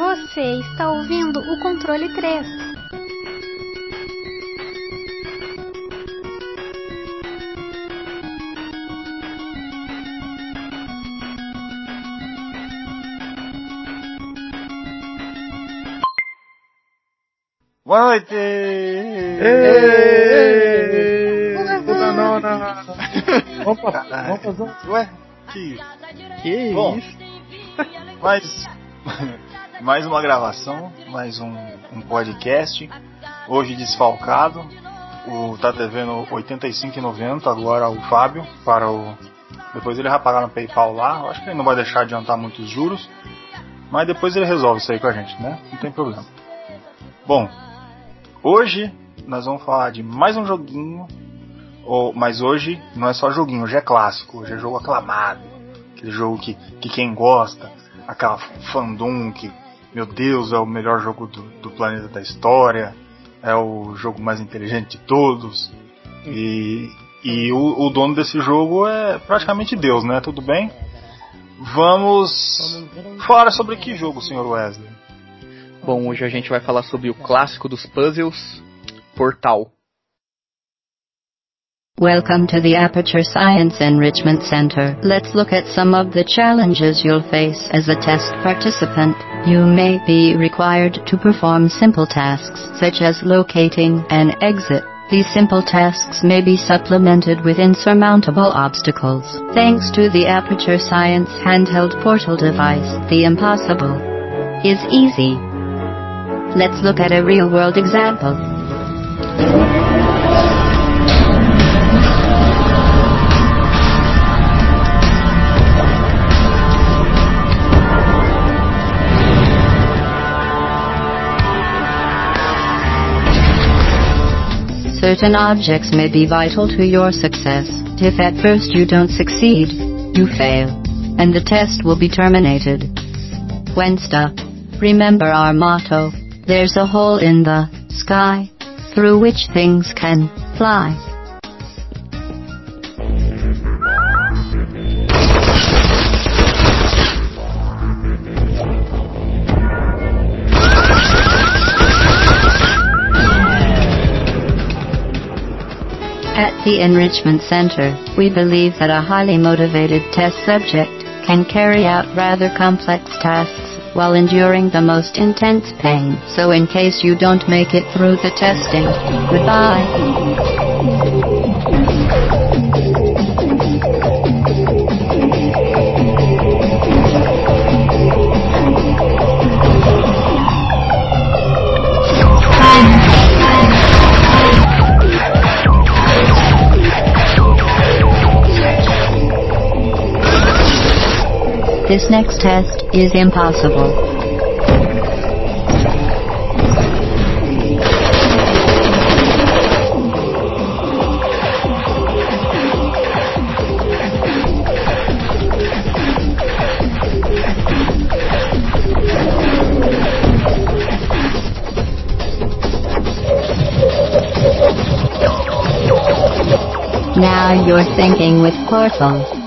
Você está ouvindo o controle 3. Boa noite! Puta nona! Vamos, pa- vamos fazer um. Ué, que Que Bom. isso? mais mais uma gravação, mais um, um podcast. Hoje desfalcado. O tá devendo 85,90 agora o Fábio para o depois ele vai pagar no PayPal lá. Eu acho que ele não vai deixar adiantar muitos juros, mas depois ele resolve isso aí com a gente, né? Não tem problema. Bom, hoje nós vamos falar de mais um joguinho, ou, mas hoje não é só joguinho, hoje é clássico, hoje é jogo aclamado, aquele jogo que, que quem gosta, aquela fandom que, meu Deus, é o melhor jogo do, do planeta da história, é o jogo mais inteligente de todos, e, e o, o dono desse jogo é praticamente Deus, né? Tudo bem? Vamos falar sobre que jogo, Sr. Wesley? Bom, hoje a gente vai falar sobre o clássico dos puzzles, Portal. Welcome to the Aperture Science Enrichment Center. Let's look at some of the challenges you'll face as a test participant. You may be required to perform simple tasks such as locating an exit. These simple tasks may be supplemented with insurmountable obstacles. Thanks to the Aperture Science handheld portal device, the impossible is easy. Let's look at a real world example. Certain objects may be vital to your success. If at first you don't succeed, you fail, and the test will be terminated. Stuck, remember our motto there's a hole in the sky through which things can fly. At the Enrichment Center, we believe that a highly motivated test subject can carry out rather complex tasks while enduring the most intense pain. So in case you don't make it through the testing, goodbye. This next test is impossible. Now you're thinking with Portal.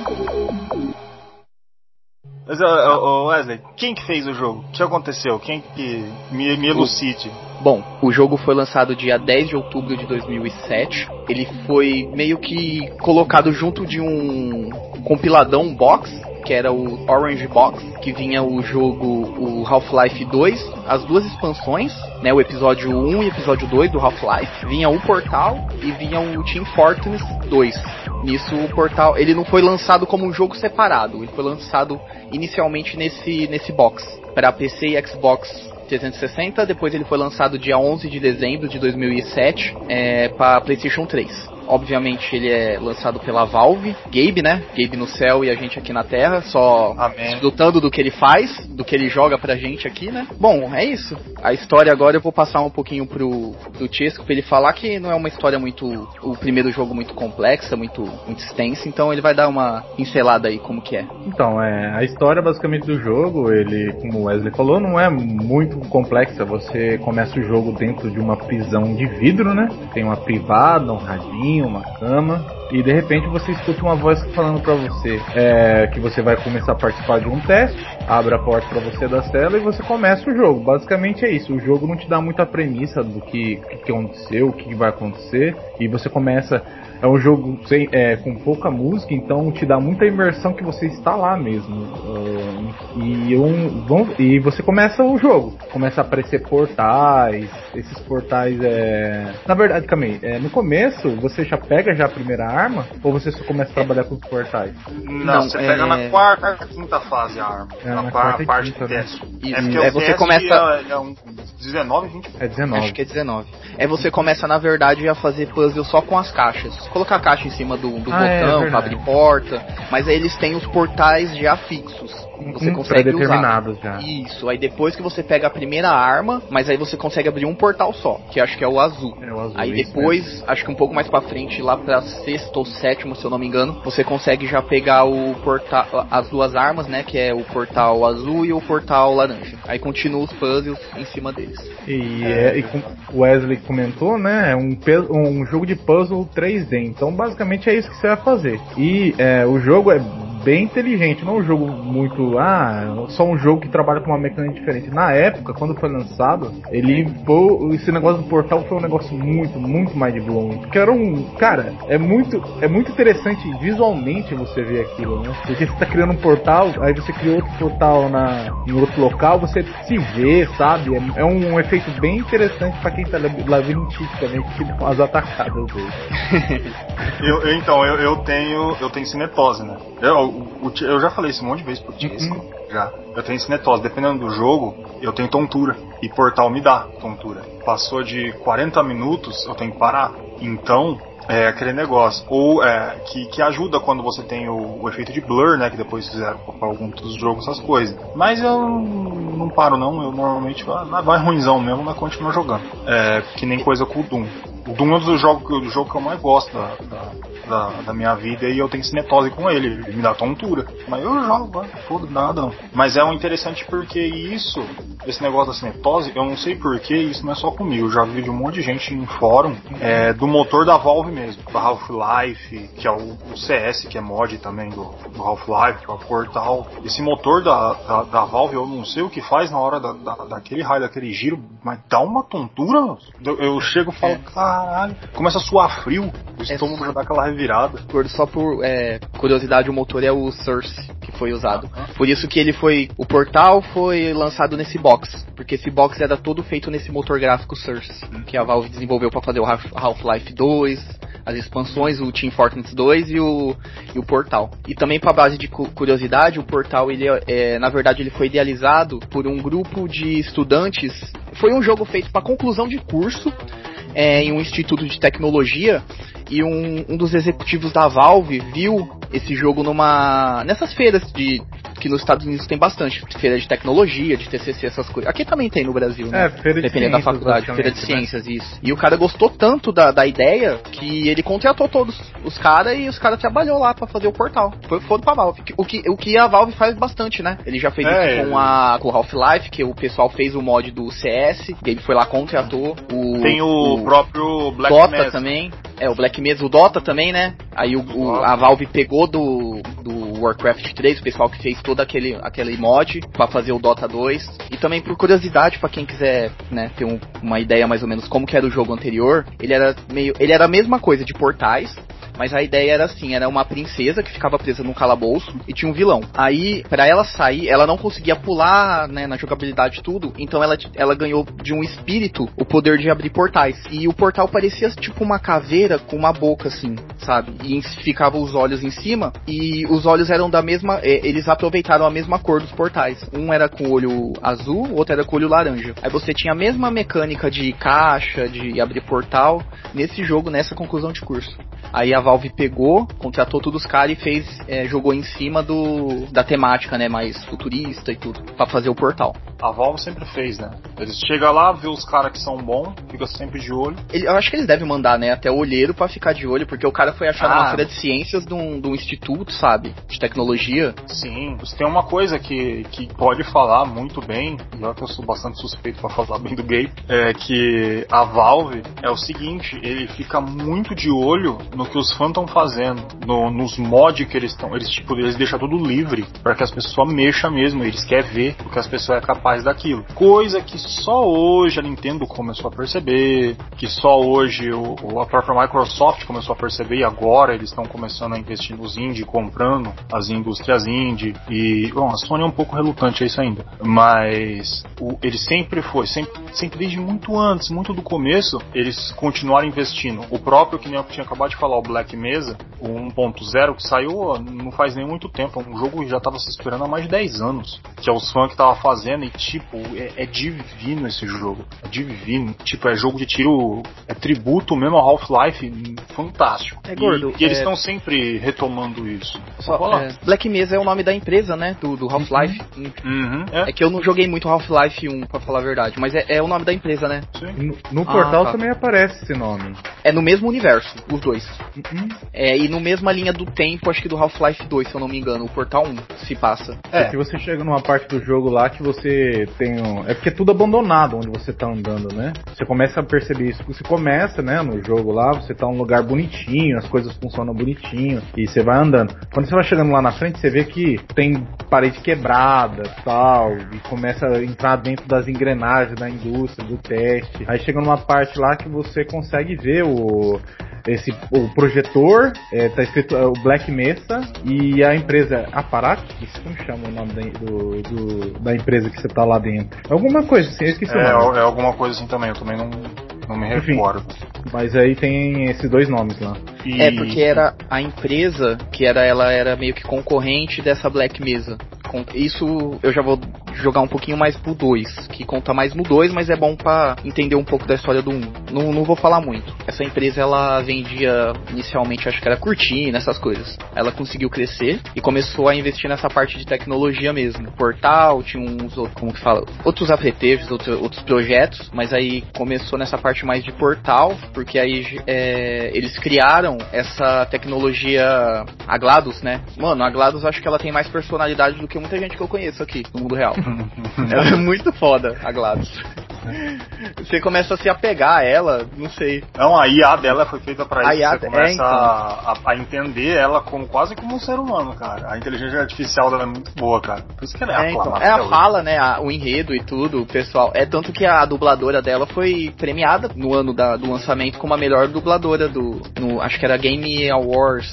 Mas, ô, Wesley, quem que fez o jogo? O que aconteceu? Quem que me, me elucide? Bom, o jogo foi lançado dia 10 de outubro de 2007. Ele foi meio que colocado junto de um compiladão box, que era o Orange Box, que vinha o jogo, o Half-Life 2, as duas expansões, né, o episódio 1 e episódio 2 do Half-Life, vinha o Portal e vinha o Team Fortress 2. Nisso o Portal, ele não foi lançado como um jogo separado, ele foi lançado inicialmente nesse nesse box para PC e Xbox 360, depois ele foi lançado dia 11 de dezembro de 2007 é, para PlayStation 3. Obviamente ele é lançado pela Valve, Gabe, né? Gabe no céu e a gente aqui na Terra, só desfrutando do que ele faz, do que ele joga pra gente aqui, né? Bom, é isso. A história agora eu vou passar um pouquinho pro, pro Chesco pra ele falar que não é uma história muito. O primeiro jogo muito complexa, muito, muito extensa, então ele vai dar uma pincelada aí como que é. Então, é, a história basicamente do jogo, ele, como o Wesley falou, não é muito complexa. Você começa o jogo dentro de uma prisão de vidro, né? Tem uma privada, um radinho, uma cama. e de repente você escuta uma voz falando para você é, que você vai começar a participar de um teste, abre a porta para você da cela e você começa o jogo. Basicamente é isso. O jogo não te dá muita premissa do que, que aconteceu, o que vai acontecer, e você começa é um jogo sem, é, com pouca música, então te dá muita imersão que você está lá mesmo. Uh, e, um, e você começa o jogo, começa a aparecer portais, esses portais é. Na verdade, também, é, no começo você já pega já a primeira arma ou você só começa a trabalhar com os portais? Não, Não você é... pega na quarta, quinta fase a arma. É, na, na quarta parte quinta, de né? teste. Isso. É porque é, você começa. É, é um 19, 20? É 19. Acho que é 19. É você começa, na verdade, a fazer puzzle só com as caixas. Colocar a caixa em cima do, do ah, é, botão é, pra abrir porta. Mas aí eles têm os portais já fixos. Você hum, consegue usar. Já. Isso, aí depois que você pega a primeira arma, mas aí você consegue abrir um portal só, que acho que é o azul. É o azul aí depois, acho que um pouco mais pra frente, lá pra sexto ou sétimo, se eu não me engano, você consegue já pegar o portal, as duas armas, né, que é o portal azul e o portal laranja. Aí continua os puzzles em cima deles. E, é, e o Wesley comentou, né, é um, um jogo de puzzle 3D, então basicamente é isso que você vai fazer. E é, o jogo é bem inteligente, não é um jogo muito. Ah, só um jogo que trabalha com uma mecânica diferente. Na época, quando foi lançado, ele. Pô, esse negócio do portal foi um negócio muito, muito mais de blown. Porque era um. Cara, é muito, é muito interessante visualmente você ver aquilo, né? Porque você tá criando um portal, aí você cria outro portal na, em outro local, você se vê, sabe? É, é um, um, efeito bem interessante para quem tá labirintisticamente com as atacadas dele. eu, eu, então, eu, eu tenho. Eu tenho cinetose, né? Eu, o, eu já falei isso um monte de vezes pro Tisco. Uhum. Já. Eu tenho cinetose. Dependendo do jogo, eu tenho tontura. E Portal me dá tontura. Passou de 40 minutos, eu tenho que parar. Então, é aquele negócio. Ou é, que, que ajuda quando você tem o, o efeito de blur, né? Que depois fizeram para alguns dos jogos, essas coisas. Mas eu não paro não, eu normalmente vai, vai ruimzão mesmo, mas continuo jogando. É, que nem coisa com o Doom. Um dos jogos, do jogo que eu mais gosto da, da, da, da, minha vida e eu tenho cinetose com ele, ele me dá tontura. Mas eu jogo, foda nada não. Mas é um interessante porque isso, esse negócio da cinetose, eu não sei porquê, isso não é só comigo. Eu já vi de um monte de gente em fórum é, do motor da Valve mesmo, do Half-Life, que é o, o, CS, que é mod também do, do Half-Life, que é o Portal. Esse motor da, da, da, Valve, eu não sei o que faz na hora da, da, daquele raio, daquele giro, mas dá uma tontura. Eu, eu chego e falo, é. Caralho, começa a suar frio, o é estômago já dá aquela virada. Por, só por é, curiosidade, o motor é o Source que foi usado. Por isso que ele foi. O portal foi lançado nesse box. Porque esse box era todo feito nesse motor gráfico Source. Que a Valve desenvolveu para fazer o Half-Life 2, as expansões, o Team Fortress 2 e o, e o Portal. E também para base de curiosidade, o Portal, ele é, na verdade, ele foi idealizado por um grupo de estudantes. Foi um jogo feito para conclusão de curso é, em um instituto de tecnologia e um, um dos executivos da Valve viu esse jogo numa nessas feiras de que nos Estados Unidos tem bastante feira de tecnologia, de TCC, essas coisas. Aqui também tem no Brasil, né? É, feira de Dependendo da faculdade, feira de né? ciências, né? isso. E o cara gostou tanto da, da ideia que ele contratou todos os caras e os caras trabalhou lá para fazer o portal. Foi foda pra Valve. O que, o que a Valve faz bastante, né? Ele já fez é, isso com a com Half-Life, que o pessoal fez o mod do CS, e ele foi lá contratou o Tem o, o próprio Black Dota Mesa. também. É, o Black Mesa, o Dota também, né? Aí o, o, a Valve pegou do, do Warcraft 3, o pessoal que fez todo aquele, aquele mod para fazer o Dota 2. E também por curiosidade, para quem quiser né, ter um, uma ideia mais ou menos como que era o jogo anterior, ele era meio. Ele era a mesma coisa de portais, mas a ideia era assim, era uma princesa que ficava presa num calabouço e tinha um vilão. Aí, para ela sair, ela não conseguia pular, né, na jogabilidade tudo, então ela, ela ganhou de um espírito o poder de abrir portais. E o portal parecia tipo uma caveira com uma boca assim, sabe? E ficava os olhos em cima e os olhos eram da mesma, eles aproveitaram a mesma cor dos portais. Um era com o olho azul, o outro era com o olho laranja. Aí você tinha a mesma mecânica de caixa, de abrir portal nesse jogo, nessa conclusão de curso. Aí a Valve pegou, contratou todos os caras e fez, é, jogou em cima do da temática, né, mais futurista e tudo, para fazer o portal. A Valve sempre fez, né? Eles chegam lá, vê os caras que são bons, fica sempre de olho. Ele, eu acho que eles devem mandar, né, até o olheiro para ficar de olho, porque o cara foi achado Ah. numa feira de ciências de um, de um instituto, sabe? De tecnologia. Sim, tem uma coisa que, que pode falar muito bem, já que eu sou bastante suspeito pra falar bem do game, é que a Valve é o seguinte, ele fica muito de olho no que os fãs estão fazendo, no- nos mods que eles estão, eles tipo, eles deixam tudo livre para que as pessoas mexam mesmo, eles querem ver o que as pessoas é capaz daquilo. Coisa que só hoje a Nintendo começou a perceber, que só hoje o, a própria Microsoft começou a perceber e agora eles estão começando a investir nos indie, comprando as indústrias indie e bom, a Sony é um pouco relutante a isso ainda, mas o- ele sempre foi, sempre, sempre desde muito antes, muito do começo, eles continuaram investindo. O próprio que nem eu tinha acabado de falar, o Black Mesa, o 1.0 que saiu não faz nem muito tempo, um jogo que já estava se esperando há mais de 10 anos, que é os fãs que tava fazendo e tipo, é, é divino esse jogo, é divino, tipo, é jogo de tiro, é tributo mesmo ao Half-Life, fantástico. É, gordo, E, e eles é- estão sempre retomando isso. Só, é, Black Mesa é o nome da empresa, né? Do, do Half-Life. Uhum, é, É que eu não joguei muito Half-Life 1, pra falar a verdade, mas é, é o nome da empresa, né? sim. No, no Ah, portal tá. também aparece esse nome. É no mesmo universo, os dois. Uhum. É, e no mesma linha do tempo, acho que do Half-Life 2, se eu não me engano, o Portal 1 se passa. É. Porque você chega numa parte do jogo lá que você tem um... É porque é tudo abandonado onde você tá andando, né? Você começa a perceber isso. Você começa, né, no jogo lá, você tá num lugar bonitinho, as coisas funcionam bonitinho, e você vai andando. Quando você vai chegando lá na frente, você vê que tem parede quebrada tal, e começa a entrar dentro das engrenagens da indústria, do teste. Aí chega numa parte lá que você consegue ver o esse o projetor, é, tá escrito é, o Black Mesa e a empresa Aparat, isso como chama o nome da, do, do- da empresa que você tá lá dentro? Alguma coisa assim, eu esqueci o É, nome. é alguma coisa assim também, eu também não, não me Enfim. recordo. Mas aí tem esses dois nomes lá. E- É, porque era a empresa que era ela era meio que concorrente dessa Black Mesa. Isso eu já vou jogar um pouquinho mais pro 2, que conta mais no 2, mas é bom pra entender um pouco da história do 1. Não, não vou falar muito. Essa empresa ela vendia inicialmente, acho que era cortina, essas coisas. Ela conseguiu crescer e começou a investir nessa parte de tecnologia mesmo. Portal, tinha uns outros, como que fala, outros apetrechos, outros, outros projetos, mas aí começou nessa parte mais de portal, porque aí é, eles criaram essa tecnologia a GLaDOS, né? Mano, a GLaDOS acho que ela tem mais personalidade do que muita gente que eu conheço aqui no mundo real. ela é muito foda, a GLaDOS. Você começa a se apegar a ela, não sei. Não, a IA dela foi feita pra A isso. IA Você começa é, então. a, a- entender ela como quase como um ser humano, cara. A inteligência artificial dela é muito boa, cara. Por isso que ela é, É, então, é a hoje. fala, né? a- o enredo e tudo, o pessoal. É tanto que a dubladora dela foi premiada no ano da- do lançamento como a melhor dubladora do. no- acho que era Game Awards.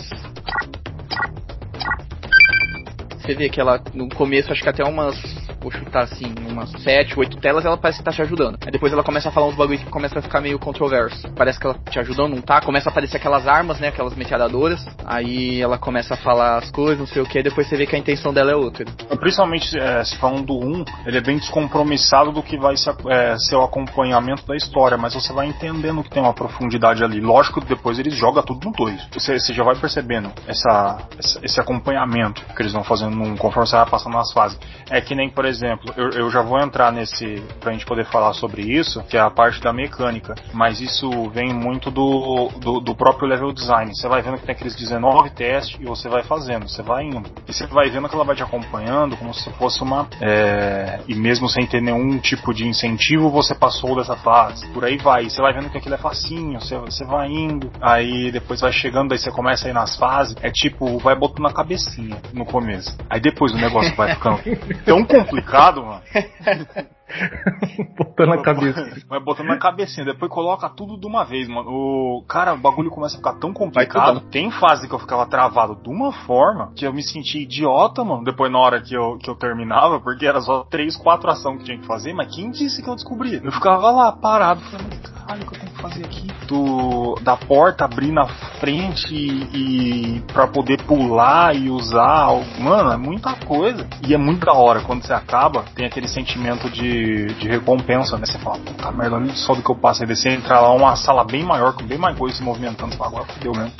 Você vê que ela, no começo, acho que até umas. Vou chutar assim, umas 7, 8 telas, ela parece que tá te ajudando. Aí depois ela começa a falar uns bagulhos que começa a ficar meio controverso. Parece que ela te ajudando, não tá? Começa a aparecer aquelas armas, né? Aquelas metralhadoras. Aí ela começa a falar as coisas, não sei o que, depois você vê que a intenção dela é outra. Principalmente é, se falando do 1, ele é bem descompromissado do que vai ser, é, ser o acompanhamento da história, mas você vai entendendo que tem uma profundidade ali. Lógico que depois eles jogam tudo no 2. Você, você já vai percebendo essa, essa- esse acompanhamento que eles vão fazendo num, conforme você vai passando nas fases. É que nem, por exemplo, eu, eu já vou entrar nesse, pra gente poder falar sobre isso, que é a parte da mecânica, mas isso vem muito do, do, do próprio level design. Você vai vendo que tem aqueles 19 testes e você vai fazendo, você vai indo. E você vai vendo que ela vai te acompanhando como se fosse uma. é, e mesmo sem ter nenhum tipo de incentivo, você passou dessa fase. Por aí vai. E você vai vendo que aquilo é facinho, você, você vai indo. Aí depois vai chegando, aí você começa a ir nas fases. É tipo, vai botando na cabecinha no começo. Aí depois o negócio vai ficando tão complicado, mano. Botando na cabeça. Vai botando na cabecinha, depois coloca tudo de uma vez, mano. O cara, o bagulho começa a ficar tão complicado. Tem fase que eu ficava travado de uma forma que eu me senti idiota, mano. Depois na hora que eu, que eu terminava, porque era só três, quatro ações que tinha que fazer, mas quem disse que eu descobri? Eu ficava lá parado, falando, caralho, o que eu tenho que fazer aqui? Do, da porta abrir na frente e, e pra poder pular e usar. Mano, é muita coisa. E é muito da hora. Quando você acaba, tem aquele sentimento de, de recompensa, né? Você fala, puta merda, olha só do que eu passo. Aí você entra lá, uma sala bem maior, com bem mais coisa se movimentando. Você fala, agora fudeu mesmo.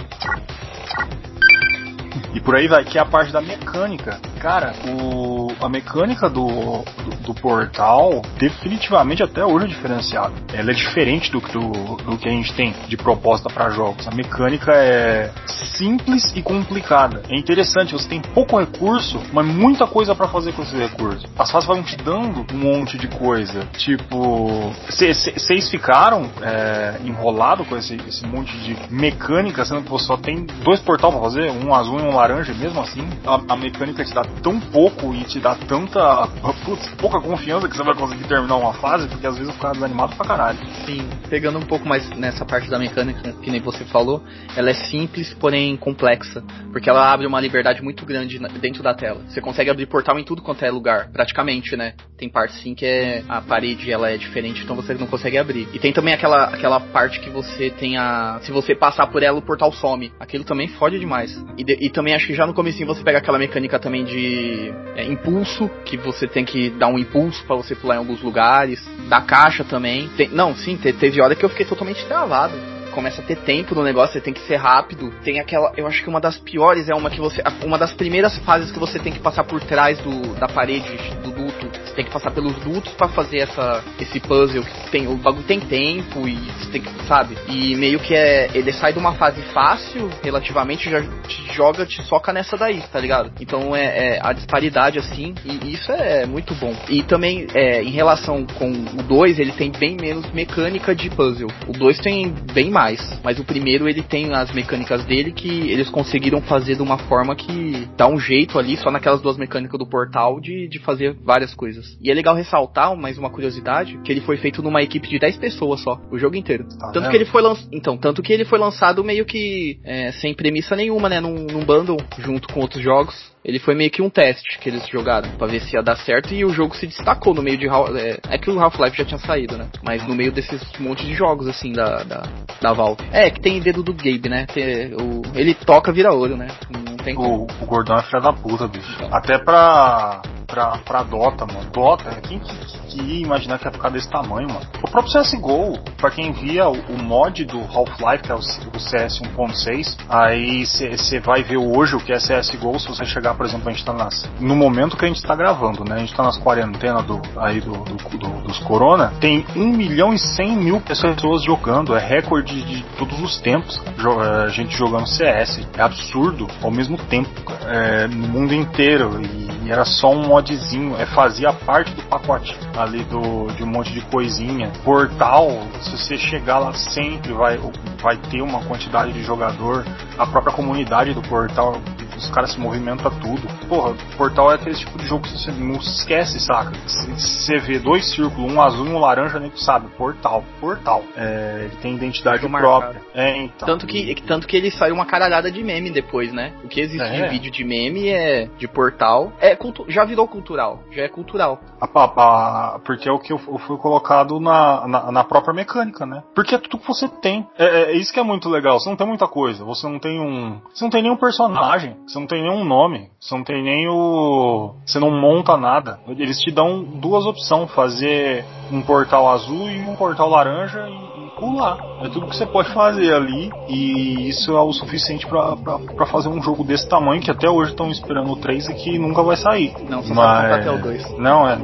E por aí vai, que é a parte da mecânica. Cara, o, a mecânica do, do, do, portal definitivamente até hoje é diferenciada. Ela é diferente do, do, do que a gente tem de proposta para jogos. A mecânica é simples e complicada. É interessante, você tem pouco recurso, mas muita coisa para fazer com esse recurso. As fases vão te dando um monte de coisa. Tipo, vocês ficaram é, enrolados com esse, esse monte de mecânica, sendo que você só tem dois portal para fazer, um azul um laranja, mesmo assim, a, a mecânica te dá tão pouco e te dá tanta putz, pouca confiança que você vai conseguir terminar uma fase, porque às vezes eu ficava desanimado pra caralho. Sim, pegando um pouco mais nessa parte da mecânica, que nem você falou, ela é simples, porém complexa, porque ela abre uma liberdade muito grande dentro da tela. Você consegue abrir portal em tudo quanto é lugar, praticamente, né? Tem parte sim que é a parede ela é diferente, então você não consegue abrir. E tem também aquela, aquela parte que você tem a. Se você passar por ela, o portal some. Aquilo também fode demais. E, de, e também acho que já no comecinho você pega aquela mecânica também de é, impulso, que você tem que dar um impulso para você pular em alguns lugares. Da caixa também. Tem, não, sim, teve hora que eu fiquei totalmente travado começa a ter tempo no negócio, você tem que ser rápido. Tem aquela, eu acho que uma das piores é uma que você, uma das primeiras fases que você tem que passar por trás do, da parede do duto. Você tem que passar pelos dutos para fazer essa, esse puzzle. Tem, o bagulho tem tempo e você tem que, sabe? E meio que é, ele sai de uma fase fácil, relativamente, já te joga, te soca nessa daí, tá ligado? Então é, é a disparidade assim, e isso é muito bom. E também, é, em relação com o 2, ele tem bem menos mecânica de puzzle. O 2 tem bem mais mais. Mas o primeiro ele tem as mecânicas dele que eles conseguiram fazer de uma forma que dá um jeito ali, só naquelas duas mecânicas do portal, de, de fazer várias coisas. E é legal ressaltar, mais uma curiosidade, que ele foi feito numa equipe de 10 pessoas só, o jogo inteiro. Tá tanto que ele foi lançado. Então, tanto que ele foi lançado meio que é, sem premissa nenhuma, né? Num, num bundle junto com outros jogos. Ele foi meio que um teste que eles jogaram para ver se ia dar certo e o jogo se destacou no meio de é, é que o Half-Life já tinha saído, né? Mas no meio desses monte de jogos assim da, da, da Valve. É que tem dedo do Gabe, né? Tem, o, ele toca vira ouro, né? Não tem o, o Gordão é filho da puta, bicho. Então. Até pra pra, pra Dota, mano. Dota, quem que, ia imaginar que ia ficar desse tamanho, mano? O próprio CSGO, pra quem via o, o mod do Half-Life, que é o, o CS 1.6, aí você vai ver hoje o que é CSGO, se você chegar, por exemplo, a gente tá nas, no momento que a gente tá gravando, né? A gente tá nas quarentenas do, aí do, do, do, dos Corona, tem 1 milhão e 100 mil pessoas jogando, é recorde de todos os tempos, a é, gente jogando CS. É absurdo ao mesmo tempo, é, no mundo inteiro. E era só um modzinho, é, fazia parte do pacote ali do, de um monte de coisinha. Portal, se você chegar lá sempre vai, vai ter uma quantidade de jogador. A própria comunidade do portal os caras se movimentam tudo. Porra, Portal é aquele tipo de jogo que você não esquece, saca? Se você vê dois círculos, um azul e um laranja, nem tu sabe. Portal, Portal. É, ele tem identidade própria. É, então. Tanto que, tanto que ele saiu uma caralhada de meme depois, né? O que existe é. de vídeo de meme é de Portal. É, já virou cultural. Já é cultural. A, a, a, porque é o que eu, eu fui colocado na, na, na, própria mecânica, né? Porque é tudo que você tem. É, é, é isso que é muito legal. Você não tem muita coisa. Você não tem um. Você não tem nenhum personagem. Você não tem nenhum nome, você não tem nem o. Você não monta nada. Eles te dão duas opções: fazer um portal azul e um portal laranja e pular. É tudo que você pode fazer ali e isso é o suficiente para fazer um jogo desse tamanho que até hoje estão esperando o 3 e que nunca vai sair. Não, só Mas... até o 2. Não, é,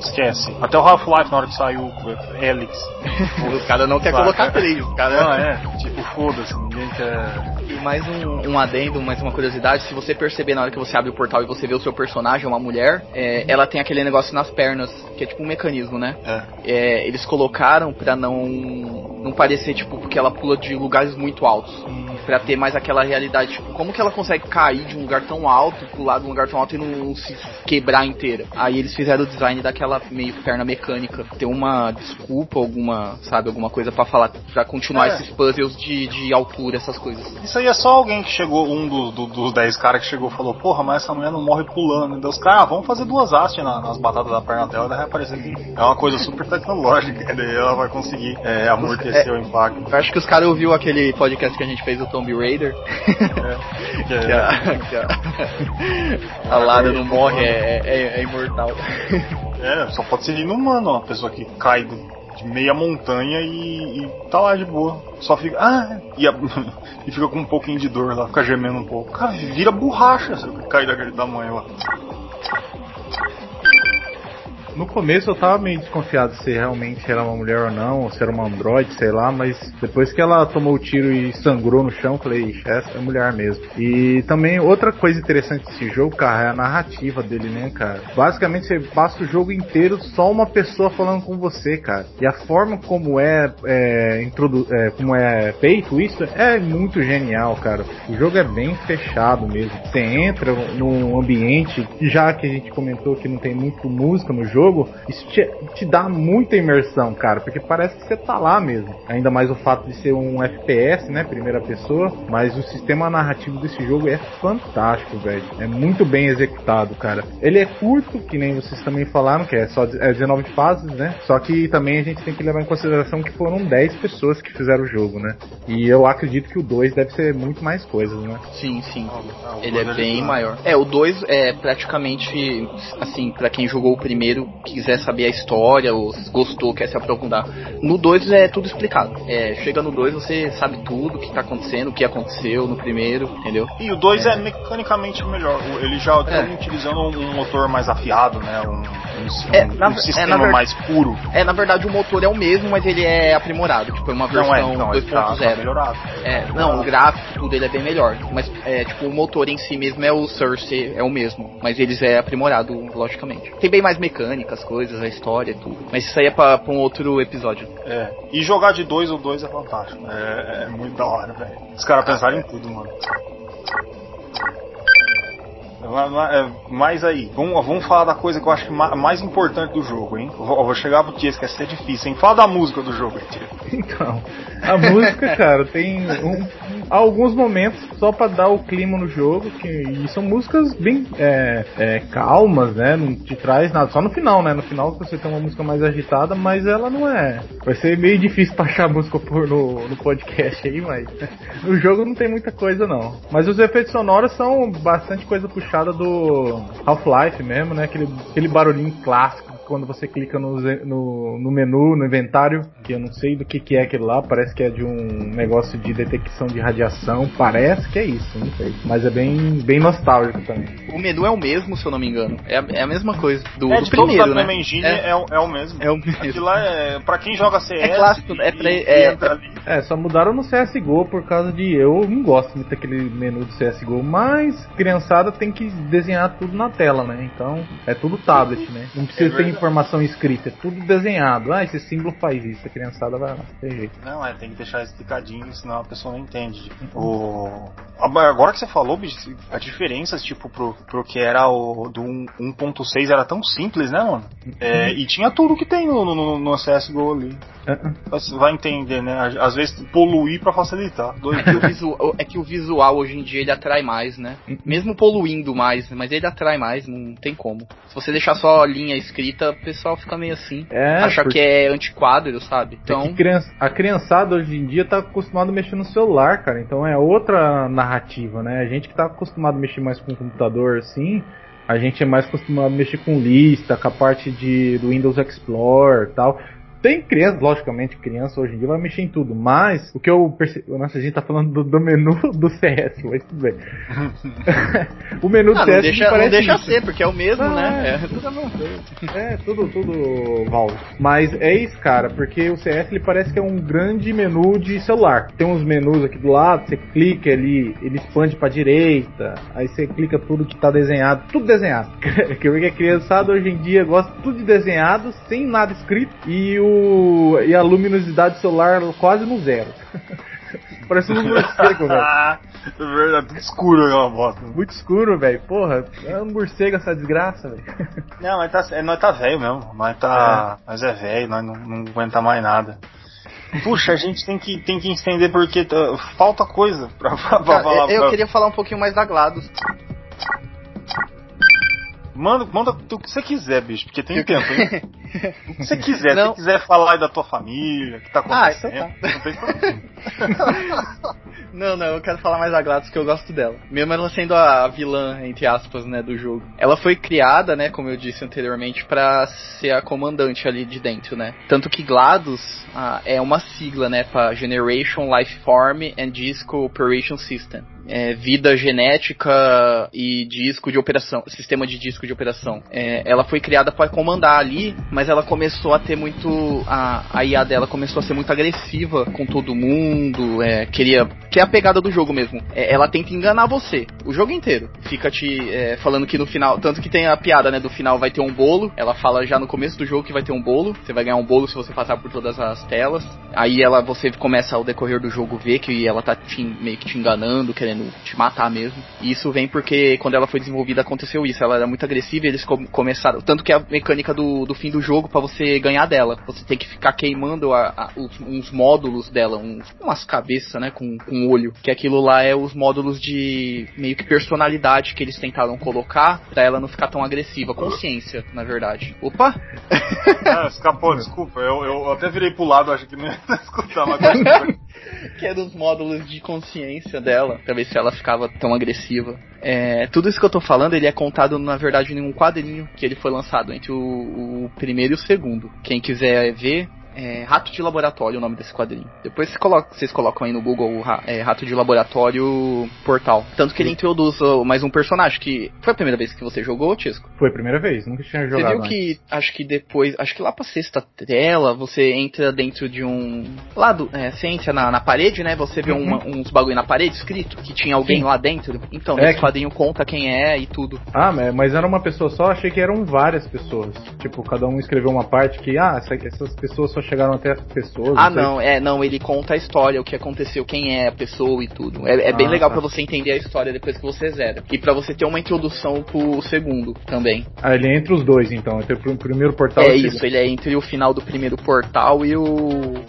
esquece. Até o Half-Life na hora que saiu o Helix. o cara não quer colocar 3, o cara. Não, é, tipo, foda-se, ninguém quer. E mais um, um adendo, mais uma curiosidade, se você perceber na hora que você abre o portal e você vê o seu personagem, uma mulher, é, ela tem aquele negócio nas pernas, que é tipo um mecanismo, né? É. É, eles colocaram pra não não parecer, tipo, porque ela pula de lugares muito altos. Pra ter mais aquela realidade, tipo, como que ela consegue cair de um lugar tão alto, pular de um lugar tão alto e não se quebrar inteira? Aí eles fizeram o design daquela meio perna mecânica. Ter uma desculpa, alguma, sabe, alguma coisa para falar, para continuar é. esses puzzles de, de altura, essas coisas. Isso aí é só alguém que chegou, um do, do, dos 10 caras que chegou e falou, porra, mas essa mulher não morre pulando. Então os caras, ah, vamos fazer duas hastes na, nas batatas da perna dela, daí vai aparecer que é uma coisa super tecnológica, daí ela vai conseguir é, amortecer é, o impacto. Eu acho que os caras ouviu aquele podcast que a gente fez do Tomb Raider. É, que, que, a, que a, a Lara não morre, é, é, é, imortal. É, só pode ser inumano uma pessoa que cai de meia montanha e, e, tá lá de boa. Só fica. Ah! E, a, e fica com um pouquinho de dor lá, fica gemendo um pouco. Cara, vira borracha se cair da, da mãe lá. No começo eu tava meio desconfiado se realmente era uma mulher ou não, ou se era uma androide, sei lá, mas depois que ela tomou o tiro e sangrou no chão, falei, essa é mulher mesmo. E também outra coisa interessante desse jogo, cara, é a narrativa dele, né, cara? Basicamente você passa o jogo inteiro só uma pessoa falando com você, cara. E a forma como é, é, é como é feito isso é muito genial, cara. O jogo é bem fechado mesmo. Você entra num ambiente, já que a gente comentou que não tem muito música no jogo, jogo, isso te, te dá muita imersão, cara, porque parece que você tá lá mesmo. Ainda mais o fato de ser um FPS, né, primeira pessoa, mas o sistema narrativo desse jogo é fantástico, velho. É muito bem executado, cara. Ele é curto, que nem vocês também falaram, que é só é 19 fases, né? Só que também a gente tem que levar em consideração que foram 10 pessoas que fizeram o jogo, né? E eu acredito que o 2 deve ser muito mais coisas, né? Sim, sim. Ele é bem maior. É, o 2 é praticamente assim, para quem jogou o primeiro, quiser saber a história, ou se gostou, quer se aprofundar. No 2 é tudo explicado. É, chega no 2 você sabe tudo o que tá acontecendo, o que aconteceu no primeiro, entendeu? E o 2 é. é. mecanicamente melhor. Ele já está é. utilizando um motor mais afiado, né? Um, um, é, na, um sistema ver... mais puro. É, na verdade o motor é o mesmo, mas ele é aprimorado. Tipo, é uma versão 2.0. Tá, tá melhorado. É, não, o gráfico, tudo ele é bem melhor. Mas, é, tipo, o motor em si mesmo é o Cersei, é o mesmo. Mas eles é aprimorado, logicamente. Tem bem mais mecânica as coisas, a história, tudo. Mas isso aí é pra, pra um outro episódio. É. E jogar de dois ou dois é fantástico. É, é muito da hora, velho. Os caras pensaram em tudo, mano. É, mas aí, vamos, vamos falar da coisa que eu acho que mais importante do jogo, hein? Eu vou, chegar pro Tia, que ser difícil, hein? Fala da música do jogo Tia. Então, a música, cara, tem um, alguns momentos só para dar o clima no jogo, que, e são músicas bem é, é, calmas, né? Não te traz nada. Só no final, né? No final você tem uma música mais agitada, mas ela não é. Vai ser meio difícil pra achar a música por no, no podcast aí, mas no jogo não tem muita coisa não. Mas os efeitos sonoros são bastante coisa puxada do Half-Life mesmo, né? Aquele, aquele barulhinho clássico quando você clica no, no, no, menu, no inventário, que eu não sei do que, que é aquilo lá, parece que é de um negócio de detecção de radiação, parece que é isso, não sei. Mas é bem, bem nostálgico também. O menu é o mesmo, se eu não me engano. É a, é a mesma coisa do, é, do primeiro, né? Engine é. É, é, o mesmo. É o mesmo. Aquilo lá é, pra quem joga CS... É clássico, é, pra, é, é, só mudaram no CSGO por causa de... Eu não gosto muito daquele menu do CSGO, mas criançada tem que desenhar tudo na tela, né? Então, é tudo tablet, né? Não precisa é ter informação escrita, é tudo desenhado. Ah, esse símbolo faz isso, a criançada vai lá, tem jeito. Não, é, tem que deixar explicadinho, senão a pessoa não entende. O... Agora que você falou, bicho, a diferença, tipo, pro, pro que era o do 1.6 era tão simples, né, mano? É, e tinha tudo que tem no, no, no CSGO ali. Você vai entender, né? Às vezes poluir para facilitar. É que, visual, é que, o visual hoje em dia ele atrai mais, né? Mesmo poluindo mais, mas ele atrai mais, não tem como. Se você deixar só a linha escrita, o pessoal fica meio assim. É, acha porque... que é antiquadro, sabe? Então. É criança, a criançada hoje em dia tá acostumada a mexer no celular, cara. Então é outra narrativa, né? A gente que tá acostumado a mexer mais com o computador assim. A gente é mais acostumado a mexer com lista, com a parte de, do Windows Explorer tal. Tem criança, logicamente, criança hoje em dia vai mexer em tudo, mas o que eu percebi. Nossa, a gente tá falando do, do menu do CS, mas tudo bem. o menu do ah, CS não deixa, não deixa ser, porque é o mesmo, né? ah, né? É tudo a mesma coisa. É, tudo, tudo Valve. Mas é isso, cara, porque o CS ele parece que é um grande menu de celular. Tem uns menus aqui do lado, você clica ali, ele expande pra direita, aí você clica tudo que tá desenhado, tudo desenhado. que a criançada hoje em dia gosta tudo de desenhado, sem nada escrito, e o e a luminosidade solar quase no zero. Parece um morcego, velho. É verdade, tudo escuro aquela. Muito escuro, velho. Porra, é um morcego essa desgraça, velho. Não, mas tá, é, nós tá velho mesmo. Nós tá. É. Nós é velho, nós não, não aguenta mais nada. Puxa, a gente tem que, tem que entender porque falta coisa pra, pra, pra falar. Eu, eu queria falar um pouquinho mais da GLaDOS. Manda, manda o que você quiser, bicho, porque tem tempo, hein? Se você quiser, Não. se quiser falar aí da tua família, o que tá Ah, acontecendo, então não tem problema. Não, não, eu quero falar mais da GLaDOS que eu gosto dela. Mesmo ela sendo a vilã, entre aspas, né, do jogo. Ela foi criada, né, como eu disse anteriormente, pra ser a comandante ali de dentro, né. Tanto que GLaDOS ah, é uma sigla, né, pra Generation Life Form and Disk Operation System. É, vida genética e disco de operação, sistema de disco de operação. É, ela foi criada para comandar ali, mas ela começou a ter muito. A, a IA dela começou a ser muito agressiva com todo mundo, é, queria. Que é a pegada do jogo mesmo. É, ela tenta enganar você, o jogo inteiro. Fica te é, falando que no final. Tanto que tem a piada, né? Do final vai ter um bolo. Ela fala já no começo do jogo que vai ter um bolo. Você vai ganhar um bolo se você passar por todas as telas. Aí ela, você começa ao decorrer do jogo ver que ela tá te, meio que te enganando, querendo te matar mesmo. E isso vem porque quando ela foi desenvolvida aconteceu isso. Ela era muito agressiva e eles com- começaram. Tanto que a mecânica do, do fim do jogo para você ganhar dela. Você tem que ficar queimando a- a- os- uns módulos dela, uns, umas cabeças, né? Com, com olho. Que aquilo lá é os módulos de meio que personalidade que eles tentaram colocar pra ela não ficar tão agressiva. Consciência, na verdade. Opa! Ah, escapou, desculpa. Eu, eu até virei pro lado, acho que não ia escutar, mas. que era os módulos de consciência dela, pra ver se ela ficava tão agressiva. É, tudo isso que eu tô falando, ele é contado, na verdade, em um quadrinho que ele foi lançado entre o, o primeiro e o segundo. Quem quiser ver, é Rato de Laboratório o nome desse quadrinho. Depois você coloca- vocês colocam aí no Google é, Rato de Laboratório Portal. Tanto que ele introduz mais um personagem que. Foi a primeira vez que você jogou, Tisco? Foi a primeira vez, nunca tinha Você jogado. viu antes. que, acho que depois, acho que lá pra sexta tela, você entra dentro de um. Lá do. É, você entra na, na parede, né? Você vê uma- uns bagulho na parede escrito que tinha alguém Sim. lá dentro. Então, É nesse quadrinho conta quem é e tudo. Ah, mas era uma pessoa só, achei que eram várias pessoas. Tipo, cada um escreveu uma parte que, ah, essa- essas pessoas só chegaram até essas pessoas. Ah, sei. não, é, não, ele conta a história, o que aconteceu, quem é a pessoa e tudo. É, é bem Ah, legal tá. pra você entender a história depois que você zera. E pra você ter uma introdução pro segundo também. Ah, ele é entre os dois, então. Entre o pr- primeiro portal É e o isso, ele é entre o final do primeiro portal e o,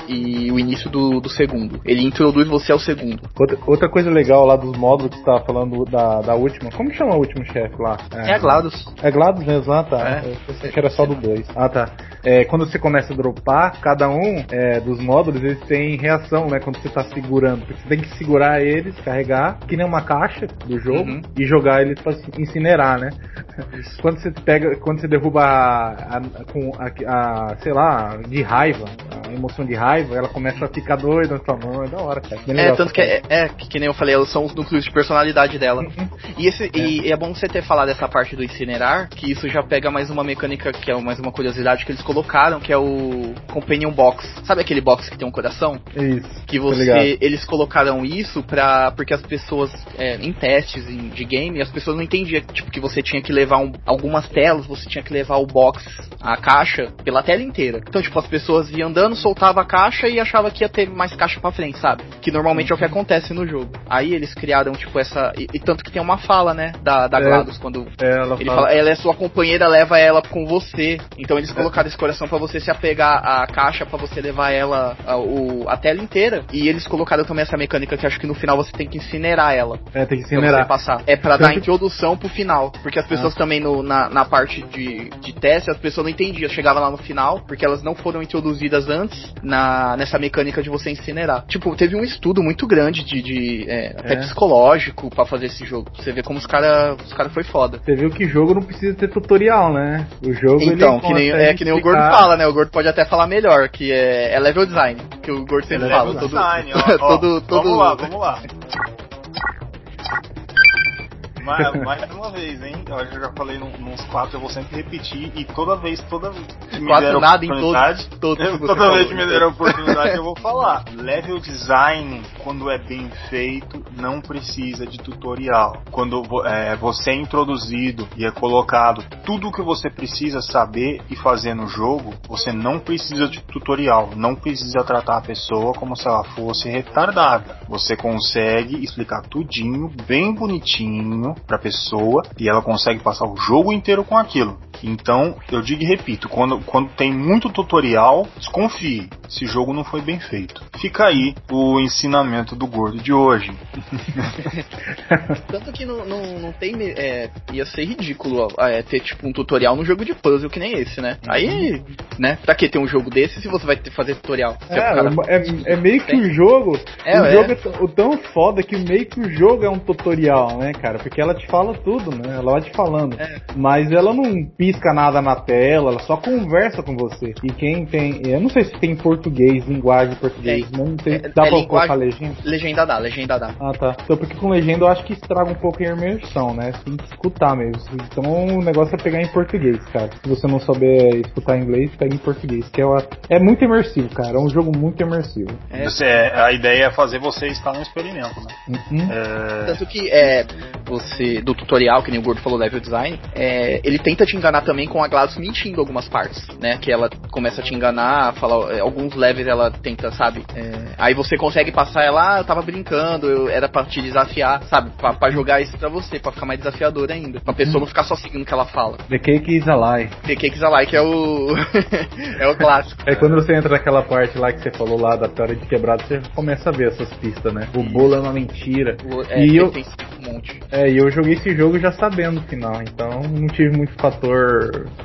e o início do, do segundo. Ele introduz você ao segundo. Outra, outra coisa legal lá dos módulos que você tava falando da, da última. Como que chama o último chefe lá? É a GLaDOS. É GLaDOS mesmo, ah tá. É. Eu pensei que era só do 2. Ah tá. É, quando você começa a dropar, cada um é, dos módulos eles têm reação, né? Quando você tá segurando. Porque você tem que segurar eles, carregar, que nem uma caixa do jogo, Uhum. e jogar eles pra incinerar, né? quando você pega, quando você derruba a, a- com a, a, sei lá, de raiva, a emoção de raiva, ela começa a ficar doida na sua mão, é da hora, cara. É, tanto que essa é, é, que nem eu falei, elas são os núcleos de personalidade dela. E, esse, e é bom você ter falado essa parte do incinerar, que isso já pega mais uma mecânica, que é mais uma curiosidade que eles colocaram, que é o Companion Box. Sabe aquele box que tem um coração? Isso. Que você. Eles colocaram isso pra. Porque as pessoas. é, em testes em- de game, as pessoas não entendiam, tipo, que você tinha que levar um- algumas telas, você tinha que levar o box, a caixa, pela tela inteira. Então, tipo, as pessoas iam andando, soltava a caixa e achava que ia ter mais caixa pra frente, sabe? Que normalmente é o que acontece no jogo. Aí eles criaram, tipo, essa. E, e tanto que tem uma fala, né? Da, da É. GLaDOS, quando É, ela ele fala, fala, ela é sua companheira, leva ela com você. Então eles colocaram esse coração pra você se apegar à caixa, pra você levar ela a, o- a tela inteira. E eles colocaram também essa mecânica que acho que no final você tem que incinerar ela. é, tem que Pra incinerar. passar. É pra Tanto dar que- introdução pro final. Porque as pessoas também no- na, na parte de, de teste, as pessoas não entendiam. Chegava lá no final, porque elas não foram introduzidas antes na, nessa mecânica de você incinerar. Tipo, teve um estudo muito grande de, de, é, até É. psicológico pra fazer esse jogo. Pra você ver como os caras os cara foi foda. Você viu que jogo não precisa ter tutorial, né? O jogo Então, ele que nem, é que nem o Gordo explicar- fala, né? O Gordo pode até falar melhor, que é, é level design, que o Gordo sempre É fala. level Todo, Design, ó, ó. todo, todo, Vamos lá, vamos lá. Mais, mais uma vez, hein? Eu já falei num- nos quatro, eu vou sempre repetir. E toda vez, toda vez que me Quatro der a nada em oportunidade, todos- todos toda vez que me der a oportunidade eu vou falar. Level design, quando é bem feito, não precisa de tutorial. Quando é, você é introduzido e é colocado tudo o que você precisa saber e fazer no jogo, você não precisa de tutorial. Não precisa tratar a pessoa como se ela fosse retardada. Você consegue explicar tudinho, bem bonitinho pra pessoa e ela consegue passar o jogo inteiro com aquilo. Então, eu digo e repito, quando, quando tem muito tutorial, desconfie. esse jogo não foi bem feito. Fica aí o ensinamento do gordo de hoje. Tanto que não, não, não tem. É, ia ser ridículo é, ter tipo um tutorial num jogo de puzzle que nem esse, né? Aí, né? Pra que ter um jogo desse se você vai ter, fazer tutorial? É, é, é, meio que o jogo. É, o jogo é o tão foda que meio que o jogo é um tutorial, né, cara? Porque ela te fala tudo, né? Ela vai te falando. É. Mas ela não pisca nada na tela, ela só conversa com você. E quem tem. Eu não sei se tem português, linguagem português. É, não tem, dá pra colocar legenda? Legenda dá, legenda dá. Ah, tá. Então, porque com legenda eu acho que estraga um pouco a imersão, né? Você tem que escutar mesmo. Então o negócio é pegar em português, cara. Se você não souber escutar inglês, pega em português. Que é, uma, é muito imersivo, cara. É um jogo muito imersivo. É. Você, a ideia é fazer você estar no experimento, né? Uhum. É... Tanto que é, você, do tutorial, que nem o Gordo falou, level design, é, ele tenta te enganar também com a GLaDOS mentindo algumas partes, né? Que ela começa a te enganar, fala, é, alguns levels ela tenta, sabe? É, aí você consegue passar ela, ah, eu tava brincando, eu, era pra te desafiar, sabe? Pra, pra jogar isso pra você, pra ficar mais desafiador ainda. Pra pessoa não ficar só seguindo o que ela fala. The Cake is a Lie. The Cake is a Lie, que é o. é o clássico. É quando você entra naquela parte lá que você falou lá da teoria de quebrado, você começa a ver essas pistas, né? O bolo é uma mentira. É, e eu, tem um monte. É, e eu joguei esse jogo já sabendo o final, então não tive muito fator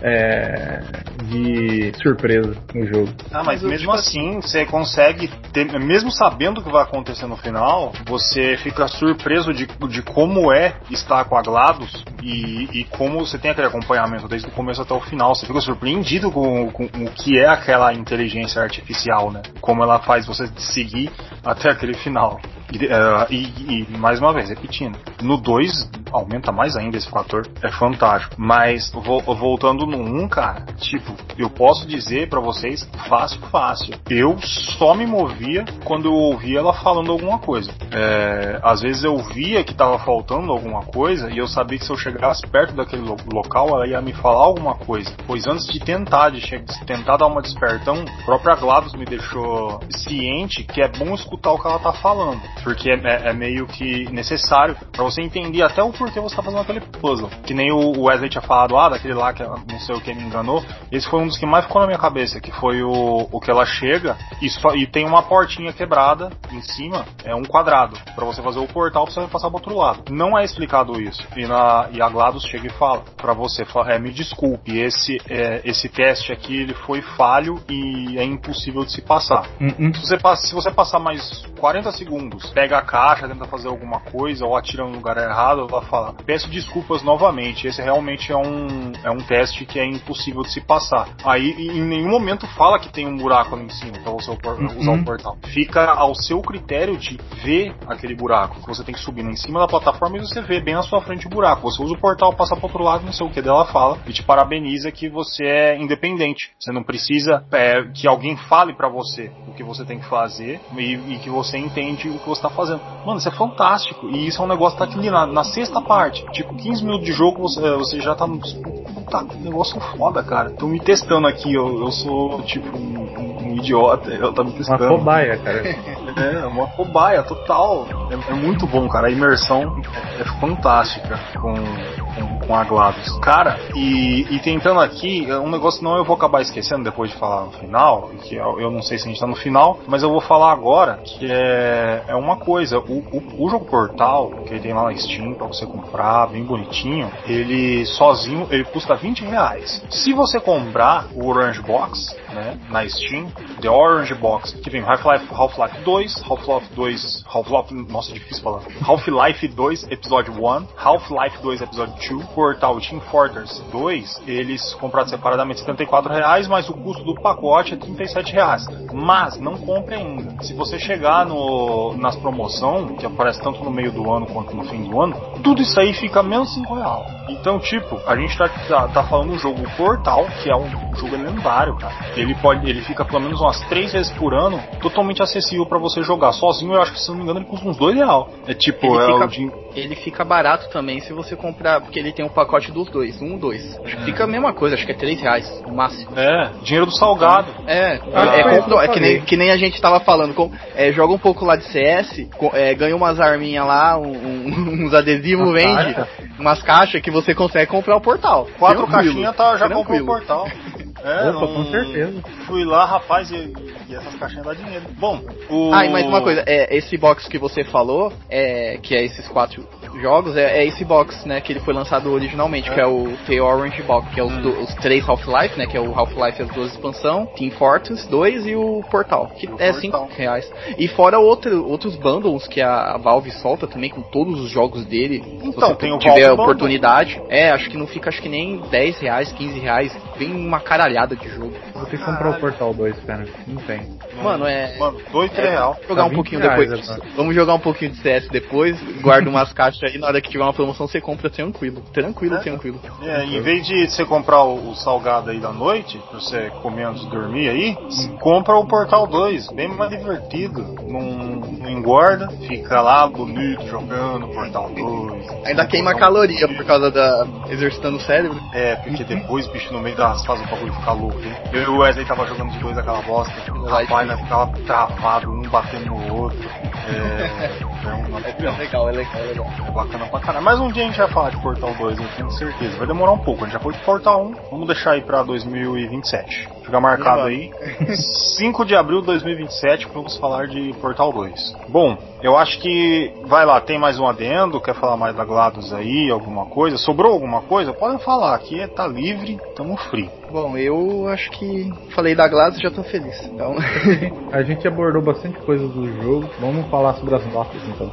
é, de surpresa no jogo. Ah, mas mesmo assim, você consegue ter, mesmo sabendo o que vai acontecer no final, você fica surpreso de, de como é estar com a GLaDOS e, e como você tem aquele acompanhamento desde o começo até o final. Você fica surpreendido com, com, com o que é aquela inteligência artificial, né? Como ela faz você seguir até aquele final. E, uh, e, e, mais uma vez, repetindo, no 2 aumenta mais ainda esse fator, é fantástico. Mas vo, voltando no 1, um, cara, tipo, eu posso dizer para vocês fácil, fácil. Eu só me movia quando eu ouvia ela falando alguma coisa. É, às vezes eu via que tava faltando alguma coisa e eu sabia que se eu chegasse perto daquele lo local ela ia me falar alguma coisa. Pois antes de tentar, de tentar dar uma despertão, a própria GLaDOS me deixou ciente que é bom escutar o que ela tá falando porque é, é, meio que necessário para você entender até o porquê você tá fazendo aquele puzzle. Que nem o Wesley tinha falado, ah, daquele lá que não sei o que me enganou. Esse foi um dos que mais ficou na minha cabeça, que foi o, o que ela chega e, só, e tem uma portinha quebrada em cima, é um quadrado, para você fazer o portal você passar pro outro lado. Não é explicado isso. E, na, e a GLaDOS chega e fala para você, é, me desculpe, esse, é, esse teste aqui ele foi falho e é impossível de se passar. Uh -uh. Se, você, se você passar mais 40 segundos pega a caixa, tenta fazer alguma coisa ou atira no lugar errado, ela fala: peço desculpas novamente. Esse realmente é um, é um teste que é impossível de se passar. Aí em nenhum momento fala que tem um buraco ali em cima pra você usar uhum. o portal. Fica ao seu critério de ver aquele buraco. Que você tem que subir em cima da plataforma e você vê bem na sua frente o buraco. Você usa o portal, passa pro outro lado, não sei o que dela fala, e te parabeniza que você é independente. Você não precisa é, que alguém fale para você o que você tem que fazer e, e que você entende o que você você tá fazendo. Mano, isso é fantástico. E isso é um negócio que tá aqui na, na sexta parte. Tipo, 15 minutos de jogo, você, você já tá no. Puta, negócio foda, cara. Tô me testando aqui, eu, eu sou, tipo, um, um idiota. Eu tô me testando. Uma cobaia, cara. é, uma cobaia, total. É, é, muito bom, cara. A imersão é, é fantástica com, com, com a GLaDOS. Cara, e, e tentando aqui, é um negócio não eu vou acabar esquecendo depois de falar no final, que eu, eu não sei se a gente tá no final, mas eu vou falar agora, que é, é uma uma coisa, o, o, o, jogo Portal, que ele tem lá na Steam pra você comprar, bem bonitinho, ele sozinho, ele custa 20 reais. Se você comprar o Orange Box, né, na Steam, The Orange Box, que vem Half-Life Half 2, Half-Life 2, Half-Life, nossa, difícil falar, Half-Life 2 Episódio 1, Half-Life 2 Episódio 2, Portal Team Fortress 2, eles comprados separadamente 74 reais, mas o custo do pacote é 37 reais. Mas não compre ainda. Se você chegar no, nas promoção, que aparece tanto no meio do ano quanto no fim do ano, tudo isso aí fica menos 5 real. Então, tipo, a gente tá, tá, tá falando do jogo Portal, que é um jogo lendário, cara. Ele pode, ele fica pelo menos umas 3 vezes por ano, totalmente acessível para você jogar. Sozinho, eu acho que se não me engano, ele custa uns 2 real. É tipo, ele, é fica, o de... ele fica barato também se você comprar, porque ele tem um pacote dos dois, um, dois. Acho que fica a mesma coisa, acho que é 3 reais no máximo. É, dinheiro do salgado. É, ah, é, é, é, que, nem, que nem a gente tava falando, com, é, joga um pouco lá de CS, com, é, ganha umas arminhas lá, um, um, uns adesivos, vende, umas caixas que você consegue comprar o portal. Quatro caixinhas tá, já comprou o portal. É, Opa, com certeza. Fui lá, rapaz, e, e essas caixinhas dá dinheiro. Bom, o. Ah, e mais uma coisa, é, esse box que você falou, é, que é esses quatro jogos, é, é esse box, né, que ele foi lançado originalmente, É. que é o The Orange Box, que é os, Hum. do- os três Half-Life, né, que é o Half-Life as duas expansão, Team Fortress 2 e o Portal, que o é Portal. 5 reais. E fora outro, outros bundles que a Valve solta também com todos os jogos dele. Se Então, você tem o tiver Valve a Bundle. oportunidade. É, acho que não fica acho que nem 10 reais, 15 reais. Vem uma caralhada de jogo. Vou ter que comprar o Portal 2, cara. Não tem. Mano, é. Mano, dois, três real. Jogar Tá um 20 pouquinho reais depois. agora. Vamos jogar um pouquinho de CS depois. Guarda umas caixas aí. Na hora que tiver uma promoção, você compra tranquilo. Tranquilo, É. tranquilo. É, em vez de você comprar o, o salgado aí da noite, pra você comer antes de dormir aí, você compra o Portal 2, bem mais divertido. Não, não engorda, fica lá bonito jogando Portal 2. Ainda queima caloria 2. por causa da. exercitando o cérebro. É, porque depois, bicho, no meio das fases o bagulho fica louco, hein? Eu e o Wesley tava jogando de dois aquela bosta. Rapaz, nós ficava travado, um batendo no outro. É, é uma É legal, é legal, é legal. É bacana pra caralho. Mas um dia a gente vai falar de Portal 2, eu tenho certeza. Vai demorar um pouco. A gente já foi de Portal 1. Vamos deixar aí pra 2027. Fica marcado aí. 5 de abril de 2027, vamos falar de Portal 2. Bom, eu acho que. Vai lá, tem mais um adendo? Quer falar mais da GLaDOS aí? Alguma coisa? Sobrou alguma coisa? Podem falar. Aqui é, tá livre, tamo free. Bom, eu acho que falei da Glass e já tô feliz. Então. A gente abordou bastante coisa do jogo. Vamos falar sobre as notas então.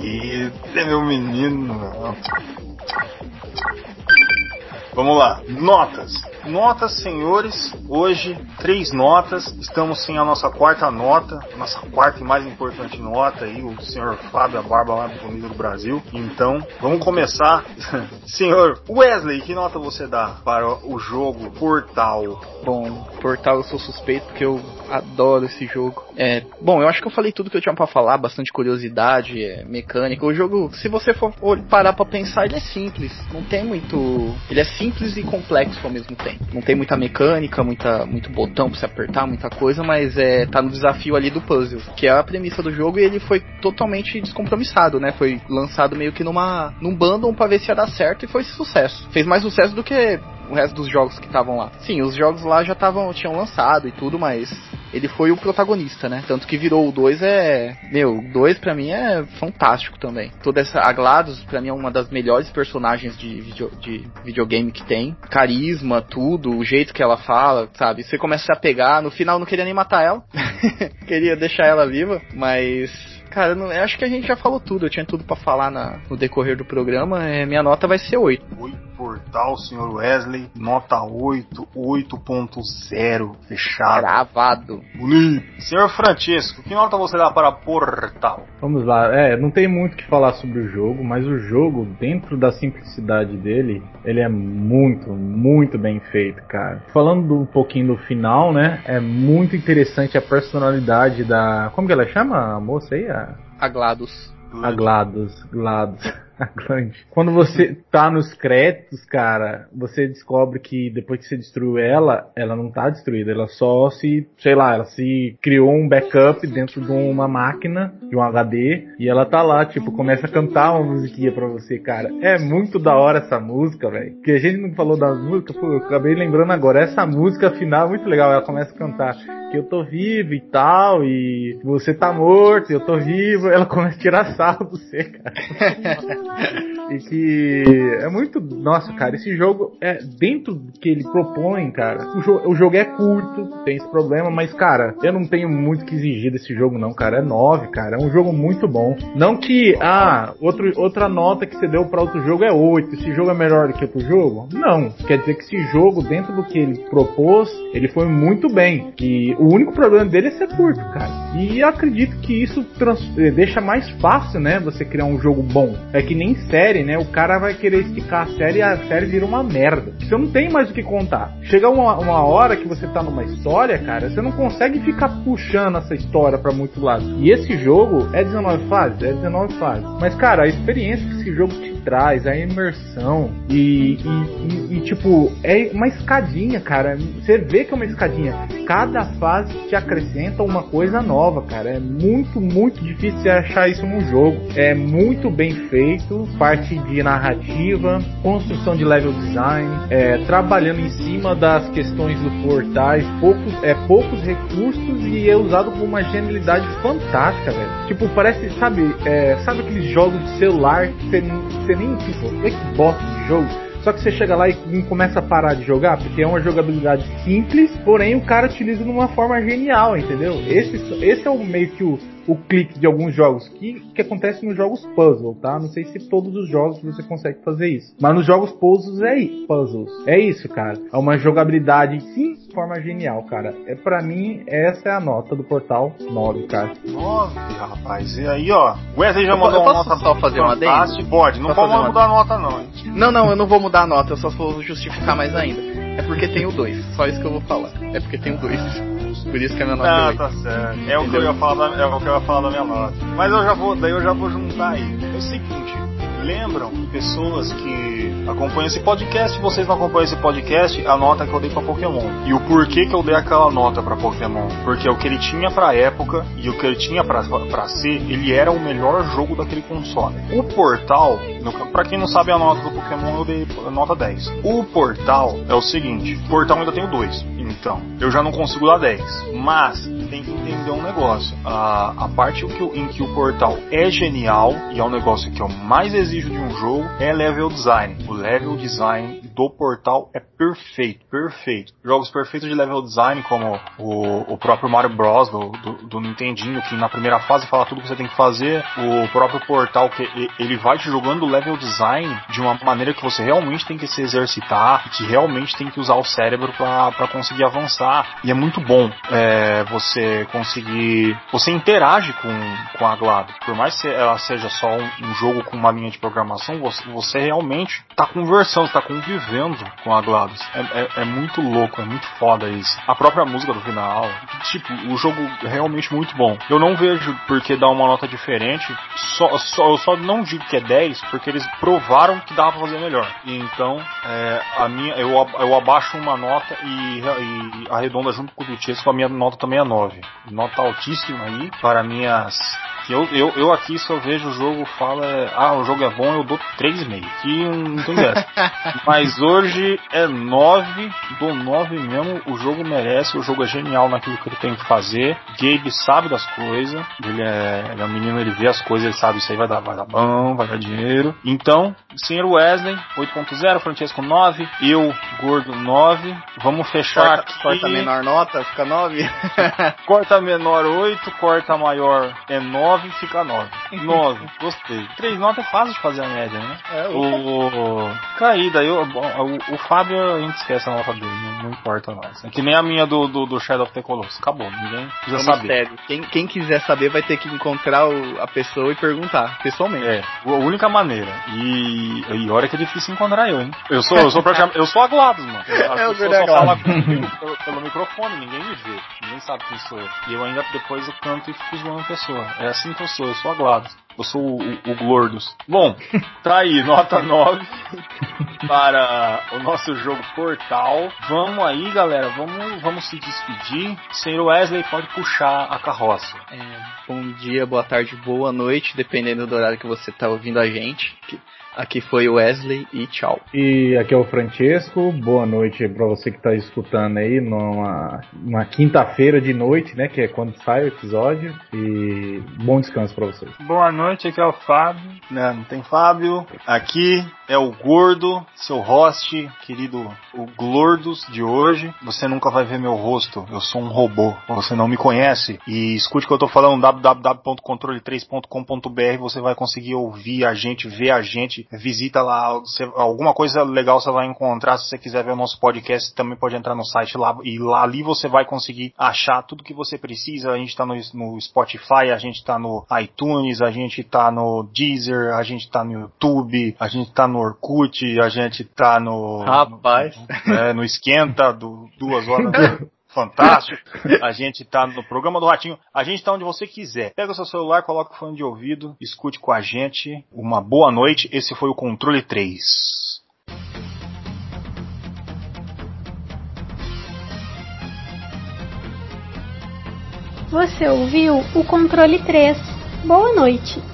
Aí, é meu menino. Vamos lá, notas. Notas, senhores. Hoje, três notas. Estamos sem a nossa quarta nota, nossa quarta e mais importante nota aí, o senhor Fábio, a barba mais bonita do Brasil. Então, vamos começar. senhor Wesley, que nota você dá para o jogo Portal? Bom, Portal eu sou suspeito porque eu adoro esse jogo. É, bom, eu acho que eu falei tudo que eu tinha pra falar, bastante curiosidade, é, mecânica. O jogo, se você for parar pra pensar, ele é simples. Não tem muito. Ele é simples e complexo ao mesmo tempo. Não tem muita mecânica, muita, muito botão pra se apertar, muita coisa, mas é, tá no desafio ali do puzzle, que é a premissa do jogo e ele foi totalmente descompromissado, né? Foi lançado meio que numa num bundle pra ver se ia dar certo e foi sucesso. Fez mais sucesso do que o resto dos jogos que estavam lá. Sim, os jogos lá já estavam tinham lançado e tudo, mas ele foi o protagonista, né? Tanto que virou o 2 é, meu, o 2 pra mim é fantástico também. Toda essa a GLaDOS pra mim é uma das melhores personagens de, video, de videogame que tem. Carisma, tudo, o jeito que ela fala, sabe? Você começa a se apegar, no final eu não queria nem matar ela. queria deixar ela viva, mas Cara, eu, não- acho que a gente já falou tudo. Eu tinha tudo pra falar na- no decorrer do programa. É, minha nota vai ser 8. Oi, Portal, senhor Wesley, nota 8, 8.0, fechado. Gravado. Bonito. Senhor Francesco, que nota você dá para Portal? Vamos lá, é, não tem muito o que falar sobre o jogo, mas o jogo, dentro da simplicidade dele, ele é muito, muito bem feito, cara. Falando do- um pouquinho do final, né, é muito interessante a personalidade da... Como que ela chama a moça aí? A, A GLaDOS. a GLaDOS, Quando você tá nos créditos, cara, você descobre que depois que você destruiu ela, ela não tá destruída, ela só se, sei lá, ela se criou um backup dentro de uma máquina, de um HD, e ela tá lá, tipo, começa a cantar uma musiquinha pra você, cara. É muito da hora essa música, velho. Que a gente não falou das músicas, pô, eu acabei lembrando agora, essa música final é muito legal, ela começa a cantar que eu tô vivo e tal, e você tá morto, eu tô vivo, ela começa a tirar sarro do você, cara. e que é muito. Nossa, cara, esse jogo é dentro do que ele propõe, cara. O, jo- o jogo é curto, tem esse problema, mas, cara, eu não tenho muito que exigir desse jogo, não, cara. É 9, cara. É um jogo muito bom. Não que, ah, outro, outra nota que você deu pra outro jogo é 8. Esse jogo é melhor do que outro jogo? Não. Quer dizer que esse jogo, dentro do que ele propôs, ele foi muito bem. E o único problema dele é ser curto, cara. E acredito que isso eh, deixa mais fácil, né? Você criar um jogo bom. É que nem série, né? O cara vai querer esticar a série e a série vira uma merda. Você não tem mais o que contar. Chega uma, uma hora que você tá numa história, cara, você não consegue ficar puxando essa história pra muito lado. E esse jogo é 19 fases? É 19 fases. Mas, cara, a experiência que esse jogo te traz, a imersão e, e, e, e, tipo, é uma escadinha, cara. Você vê que é uma escadinha. Cada fase te acrescenta uma coisa nova, cara. É muito, muito difícil achar isso num jogo. É muito bem feito, parte de narrativa, construção de level design, é, trabalhando em cima das questões dos portais, poucos, é, poucos recursos e é usado com uma genialidade fantástica, velho. Tipo, parece, sabe, é, sabe aqueles jogos de celular que você, você nem, tipo, bosta de jogo? Só que você chega lá e começa a parar de jogar, porque é uma jogabilidade simples, porém o cara utiliza de uma forma genial, entendeu? Esse, esse é o meio que o, o clique de alguns jogos, que, que acontece nos jogos puzzle, tá? Não sei se todos os jogos você consegue fazer isso. Mas nos jogos puzzles é, puzzles. é isso, cara. É uma jogabilidade sim de forma genial, cara. É para mim, essa é a nota do portal 9, cara. 9, rapaz. E aí, ó. O Wesley já mandou eu uma nota só fazer uma fantástica. Pode, não pode mudar a nota não. Hein? Não, não, eu não vou mudar a nota, eu só vou justificar mais ainda. É porque tem o 2, só isso que eu vou falar. É porque tem o 2. Por isso que a minha nota ah, é tá certo. É o, que eu ia falar da, é o que eu ia falar da minha nota. Mas eu já vou, daí eu já vou juntar aí. É o seguinte, lembram pessoas que acompanham esse podcast, vocês não acompanham esse podcast, a nota que eu dei para Pokémon. E o porquê que eu dei aquela nota para Pokémon? Porque o que ele tinha pra época e o que ele tinha pra, pra ser, ele era o melhor jogo daquele console. O Portal, para quem não sabe a nota do Pokémon, eu dei nota 10. O Portal é o seguinte, Portal ainda tem o 2. Então, eu já não consigo dar 10. Mas tem que entender um negócio. A, a parte em que o portal é genial e é um negócio que eu mais exijo de um jogo é level design. O level design do portal é perfeito, perfeito. Jogos perfeitos de level design, como o, o próprio Mario Bros. Do, do, do, Nintendinho, que na primeira fase fala tudo que você tem que fazer. O próprio portal, que ele vai te jogando level design de uma maneira que você realmente tem que se exercitar, que realmente tem que usar o cérebro para conseguir avançar. E é muito bom é, você conseguir. Você interage com, com a GLaDOS. Por mais que ela seja só um, um jogo com uma linha de programação, você, você realmente está conversando, está convivendo com a GLaDOS. É, é, é, muito louco, é muito foda isso. A própria música do final, tipo, o jogo é realmente muito bom. Eu não vejo por que dar uma nota diferente, só, só, eu só não digo que é 10 porque eles provaram que dava pra fazer melhor. Então, é, a minha, eu, eu abaixo uma nota e, e arredonda junto com o do a minha nota também é 9. Nota altíssima aí para minhas eu, eu, eu aqui só vejo o jogo, fala, ah, o jogo é bom, eu dou 3,5. Que não tem dessa. Mas hoje é 9, dou 9 mesmo, o jogo merece, o jogo é genial naquilo que ele tem que fazer. Gabe sabe das coisas, ele é, ele é um menino, ele vê as coisas, ele sabe isso aí vai dar, vai dar bom, vai dar dinheiro. Então, senhor Wesley, 8.0, Francesco 9, eu, gordo 9. Vamos fechar corta, aqui. Corta menor nota, fica 9. corta menor 8, corta maior é 9. 9 fica 9. 9, gostei. 3 notas é fácil de fazer a média, né? É, o... Caída, eu, o, o Fábio a gente esquece a nota dele, não, não importa mais. É que nem a minha do, do, do Shadow of the Colossus. Acabou, ninguém precisa é saber. Quem, quem quiser saber vai ter que encontrar o, a pessoa e perguntar, pessoalmente. É, a única maneira. E, e olha que é difícil encontrar eu, hein? Eu sou, eu sou praticamente. Eu sou aglados, mano. Eu, é, eu só falo pelo, pelo microfone, ninguém me vê. Ninguém sabe quem sou eu. E eu ainda depois eu canto e fico zoando a pessoa. É assim assim que eu sou, eu sou a GLaDOS. Eu sou o, o, o Glordos. Bom, tá aí, nota 9 para o nosso jogo Portal. Vamos aí, galera, vamos, vamos se despedir. Senhor Wesley pode puxar a carroça. É, bom dia, boa tarde, boa noite, dependendo do horário que você está ouvindo a gente. Aqui foi o Wesley e tchau. E aqui é o Francesco. Boa noite para você que está escutando aí numa, numa quinta-feira de noite, né? Que é quando sai o episódio. E bom descanso para vocês. Boa noite, aqui é o Fábio. Não, não tem Fábio. Aqui é o Gordo, seu host, querido o Glordos de hoje. Você nunca vai ver meu rosto, eu sou um robô. Você não me conhece. E escute o que eu tô falando, www.controle3.com.br. Você vai conseguir ouvir a gente, ver a gente. Visita lá, você, alguma coisa legal você vai encontrar. Se você quiser ver o nosso podcast, também pode entrar no site lá. E lá ali você vai conseguir achar tudo que você precisa. A gente tá no, no Spotify, a gente tá no iTunes, a gente tá no Deezer, a gente tá no YouTube, a gente tá no Orkut, a gente tá no. Rapaz. No, é, no esquenta do duas horas. fantástico. A gente tá no programa do Ratinho. A gente tá onde você quiser. Pega o seu celular, coloca o fone de ouvido, escute com a gente. Uma boa noite. Esse foi o Controle 3. Você ouviu o controle 3. Boa noite.